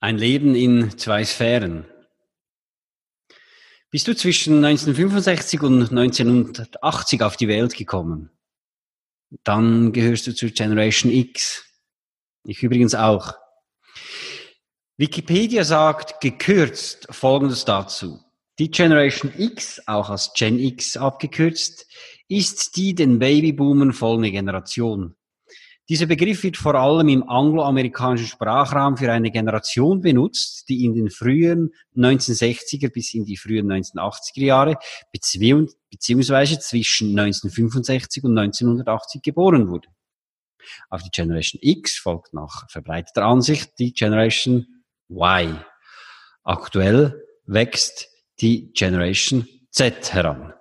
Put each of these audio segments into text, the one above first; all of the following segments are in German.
ein Leben in zwei Sphären. Bist du zwischen 1965 und 1980 auf die Welt gekommen? Dann gehörst du zur Generation X. Ich übrigens auch. Wikipedia sagt gekürzt Folgendes dazu. Die Generation X, auch als Gen X abgekürzt, ist die den Babyboomern folgende Generation. Dieser Begriff wird vor allem im angloamerikanischen Sprachraum für eine Generation benutzt, die in den frühen 1960er bis in die frühen 1980er Jahre beziehungsweise zwischen 1965 und 1980 geboren wurde. Auf die Generation X folgt nach verbreiteter Ansicht die Generation Y. Aktuell wächst die Generation Z heran.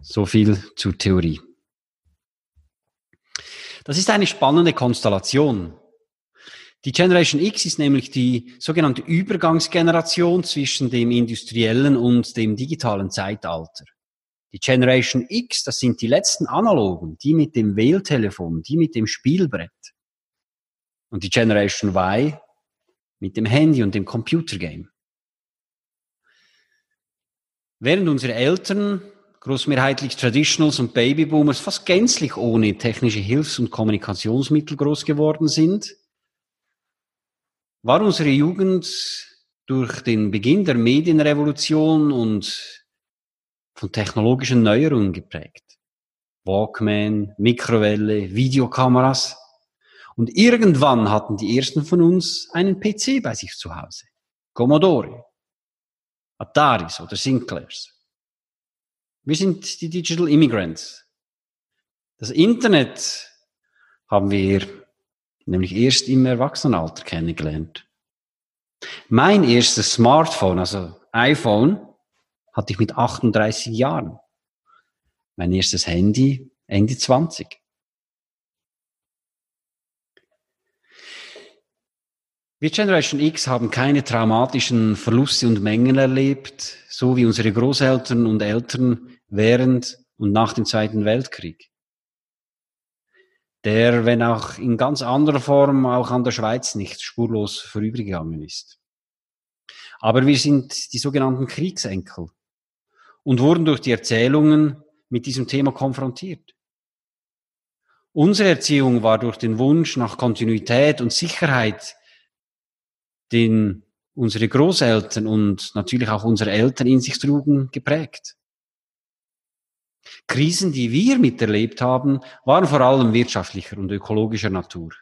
So viel zur Theorie. Das ist eine spannende Konstellation. Die Generation X ist nämlich die sogenannte Übergangsgeneration zwischen dem industriellen und dem digitalen Zeitalter. Die Generation X, das sind die letzten Analogen, die mit dem Wähltelefon, die mit dem Spielbrett. Und die Generation Y mit dem Handy und dem Computergame. Während unsere Eltern großmehrheitlich Traditionals und Babyboomers fast gänzlich ohne technische Hilfs- und Kommunikationsmittel groß geworden sind, war unsere Jugend durch den Beginn der Medienrevolution und von technologischen Neuerungen geprägt. Walkman, Mikrowelle, Videokameras. Und irgendwann hatten die ersten von uns einen PC bei sich zu Hause. Commodore, Ataris oder Sinclairs. Wir sind die Digital Immigrants. Das Internet haben wir nämlich erst im Erwachsenenalter kennengelernt. Mein erstes Smartphone, also iPhone, hatte ich mit 38 Jahren. Mein erstes Handy Ende 20. Wir Generation X haben keine traumatischen Verluste und Mengen erlebt, so wie unsere Großeltern und Eltern während und nach dem Zweiten Weltkrieg. Der, wenn auch in ganz anderer Form, auch an der Schweiz nicht spurlos vorübergegangen ist. Aber wir sind die sogenannten Kriegsenkel und wurden durch die Erzählungen mit diesem Thema konfrontiert. Unsere Erziehung war durch den Wunsch nach Kontinuität und Sicherheit den unsere Großeltern und natürlich auch unsere Eltern in sich trugen, geprägt. Krisen, die wir miterlebt haben, waren vor allem wirtschaftlicher und ökologischer Natur.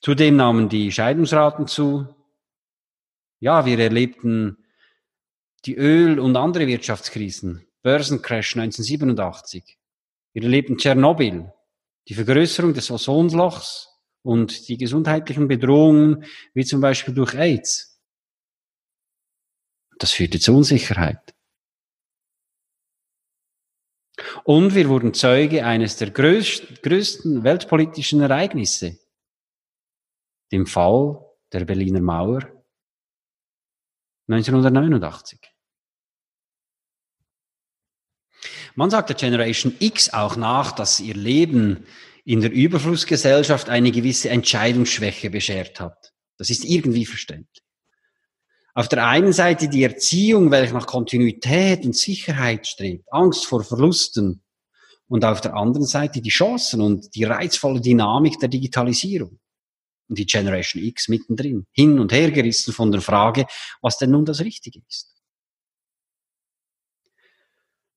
Zudem nahmen die Scheidungsraten zu. Ja, wir erlebten die Öl- und andere Wirtschaftskrisen, Börsencrash 1987. Wir erlebten Tschernobyl, die Vergrößerung des Ozonlochs, und die gesundheitlichen Bedrohungen, wie zum Beispiel durch AIDS. Das führte zu Unsicherheit. Und wir wurden Zeuge eines der größten weltpolitischen Ereignisse, dem Fall der Berliner Mauer 1989. Man sagt der Generation X auch nach, dass ihr Leben in der Überflussgesellschaft eine gewisse Entscheidungsschwäche beschert hat. Das ist irgendwie verständlich. Auf der einen Seite die Erziehung, welche nach Kontinuität und Sicherheit strebt, Angst vor Verlusten. Und auf der anderen Seite die Chancen und die reizvolle Dynamik der Digitalisierung. Und die Generation X mittendrin, hin und her gerissen von der Frage, was denn nun das Richtige ist.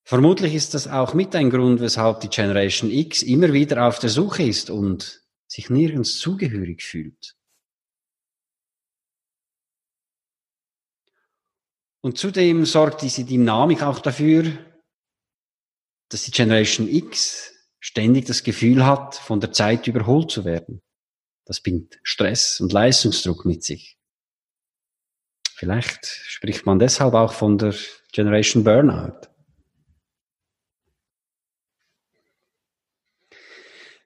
Vermutlich ist das auch mit ein Grund, weshalb die Generation X immer wieder auf der Suche ist und sich nirgends zugehörig fühlt. Und zudem sorgt diese Dynamik auch dafür, dass die Generation X ständig das Gefühl hat, von der Zeit überholt zu werden. Das bringt Stress und Leistungsdruck mit sich. Vielleicht spricht man deshalb auch von der Generation Burnout.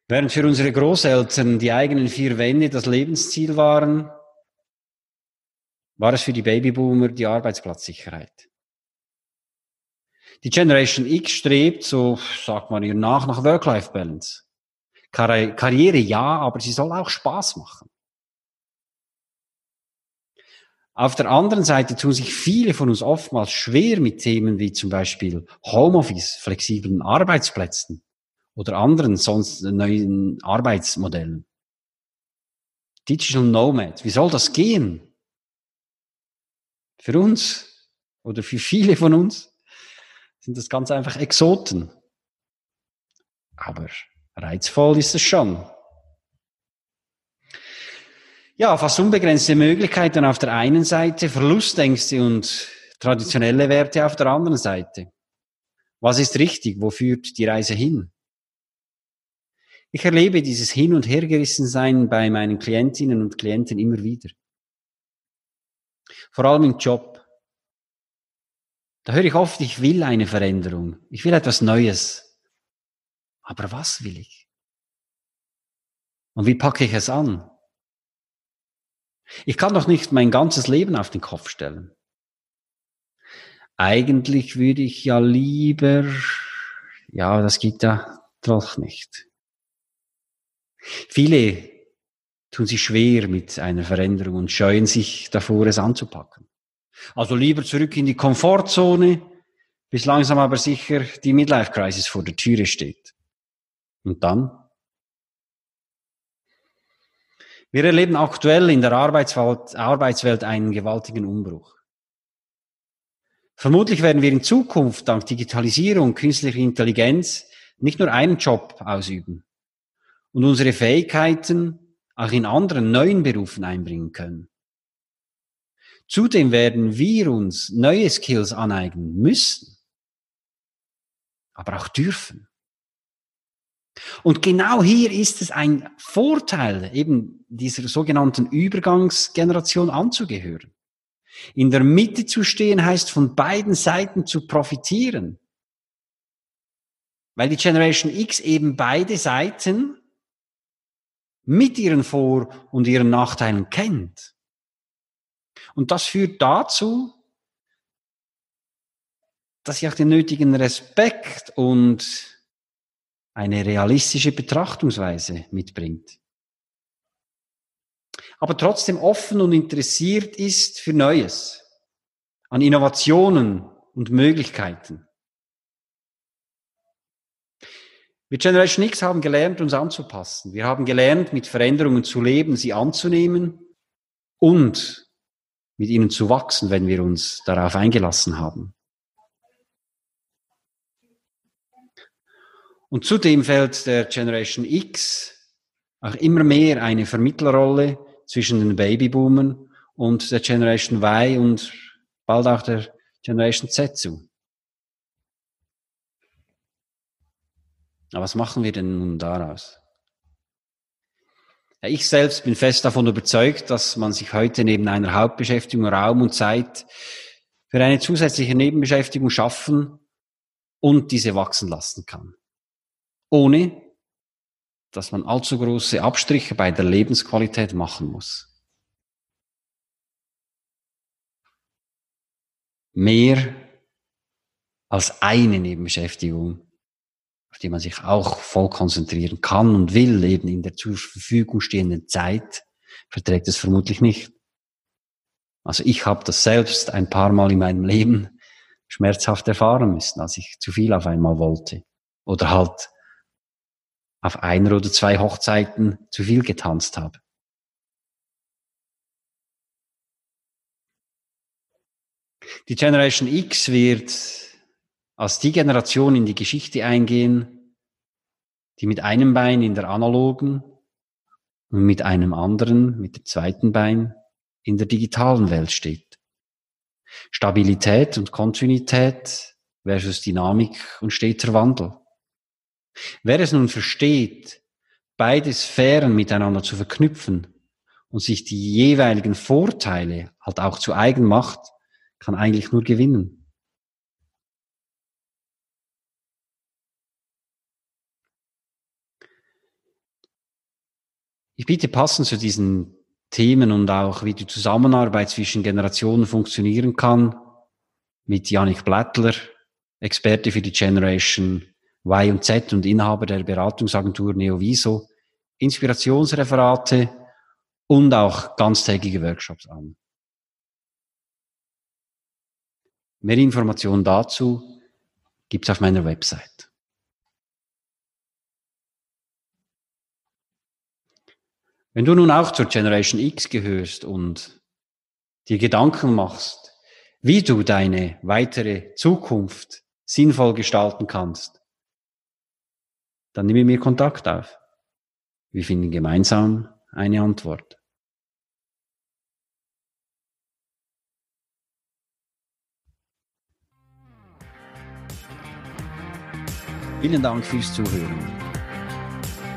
Während für unsere Großeltern die eigenen vier Wände das Lebensziel waren, war es für die Babyboomer die Arbeitsplatzsicherheit. Die Generation X strebt, so sagt man ihr nach, nach Work-Life-Balance. Karriere ja, aber sie soll auch Spaß machen. Auf der anderen Seite tun sich viele von uns oftmals schwer mit Themen wie zum Beispiel Homeoffice, flexiblen Arbeitsplätzen oder anderen sonst neuen Arbeitsmodellen. Digital Nomad, wie soll das gehen? Für uns oder für viele von uns sind das ganz einfach Exoten. Aber reizvoll ist es schon. Ja, fast unbegrenzte Möglichkeiten auf der einen Seite, Verlustängste und traditionelle Werte auf der anderen Seite. Was ist richtig? Wo führt die Reise hin? Ich erlebe dieses Hin- und Hergerissensein bei meinen Klientinnen und Klienten immer wieder. Vor allem im Job. Da höre ich oft, ich will eine Veränderung. Ich will etwas Neues. Aber was will ich? Und wie packe ich es an? Ich kann doch nicht mein ganzes Leben auf den Kopf stellen. Eigentlich würde ich ja lieber, ja, das geht ja doch nicht. Viele tun sich schwer mit einer Veränderung und scheuen sich davor, es anzupacken. Also lieber zurück in die Komfortzone, bis langsam aber sicher die Midlife-Crisis vor der Türe steht. Und dann? Wir erleben aktuell in der Arbeitswelt, einen gewaltigen Umbruch. Vermutlich werden wir in Zukunft dank Digitalisierung, künstlicher Intelligenz nicht nur einen Job ausüben, und unsere Fähigkeiten auch in anderen neuen Berufen einbringen können. Zudem werden wir uns neue Skills aneignen müssen, aber auch dürfen. Und genau hier ist es ein Vorteil, eben dieser sogenannten Übergangsgeneration anzugehören. In der Mitte zu stehen heißt von beiden Seiten zu profitieren. Weil die Generation X eben beide Seiten mit ihren Vor- und ihren Nachteilen kennt. Und das führt dazu, dass sie auch den nötigen Respekt und eine realistische Betrachtungsweise mitbringt. Aber trotzdem offen und interessiert ist für Neues, an Innovationen und Möglichkeiten. Wir Generation X haben gelernt, uns anzupassen. Wir haben gelernt, mit Veränderungen zu leben, sie anzunehmen und mit ihnen zu wachsen, wenn wir uns darauf eingelassen haben. Und zudem fällt der Generation X auch immer mehr eine Vermittlerrolle zwischen den Babyboomern und der Generation Y und bald auch der Generation Z zu. Aber was machen wir denn nun daraus? Ja, ich selbst bin fest davon überzeugt, dass man sich heute neben einer Hauptbeschäftigung Raum und Zeit für eine zusätzliche Nebenbeschäftigung schaffen und diese wachsen lassen kann. Ohne dass man allzu große Abstriche bei der Lebensqualität machen muss. Mehr als eine Nebenbeschäftigung die man sich auch voll konzentrieren kann und will, eben in der zur Verfügung stehenden Zeit, verträgt es vermutlich nicht. Also ich habe das selbst ein paar Mal in meinem Leben schmerzhaft erfahren müssen, als ich zu viel auf einmal wollte. Oder halt auf einer oder zwei Hochzeiten zu viel getanzt habe. Die Generation X wird als die Generation in die Geschichte eingehen, die mit einem Bein in der analogen und mit einem anderen, mit dem zweiten Bein, in der digitalen Welt steht. Stabilität und Kontinuität versus Dynamik und steter Wandel. Wer es nun versteht, beide Sphären miteinander zu verknüpfen und sich die jeweiligen Vorteile halt auch zu eigen macht, kann eigentlich nur gewinnen. Ich biete passend zu diesen Themen und auch wie die Zusammenarbeit zwischen Generationen funktionieren kann mit Janik Blattler, Experte für die Generation Y und Z und Inhaber der Beratungsagentur Neoviso, Inspirationsreferate und auch ganztägige Workshops an. Mehr Informationen dazu gibt's auf meiner Website. Wenn du nun auch zur Generation X gehörst und dir Gedanken machst, wie du deine weitere Zukunft sinnvoll gestalten kannst, dann nimm mit mir Kontakt auf. Wir finden gemeinsam eine Antwort. Vielen Dank fürs Zuhören.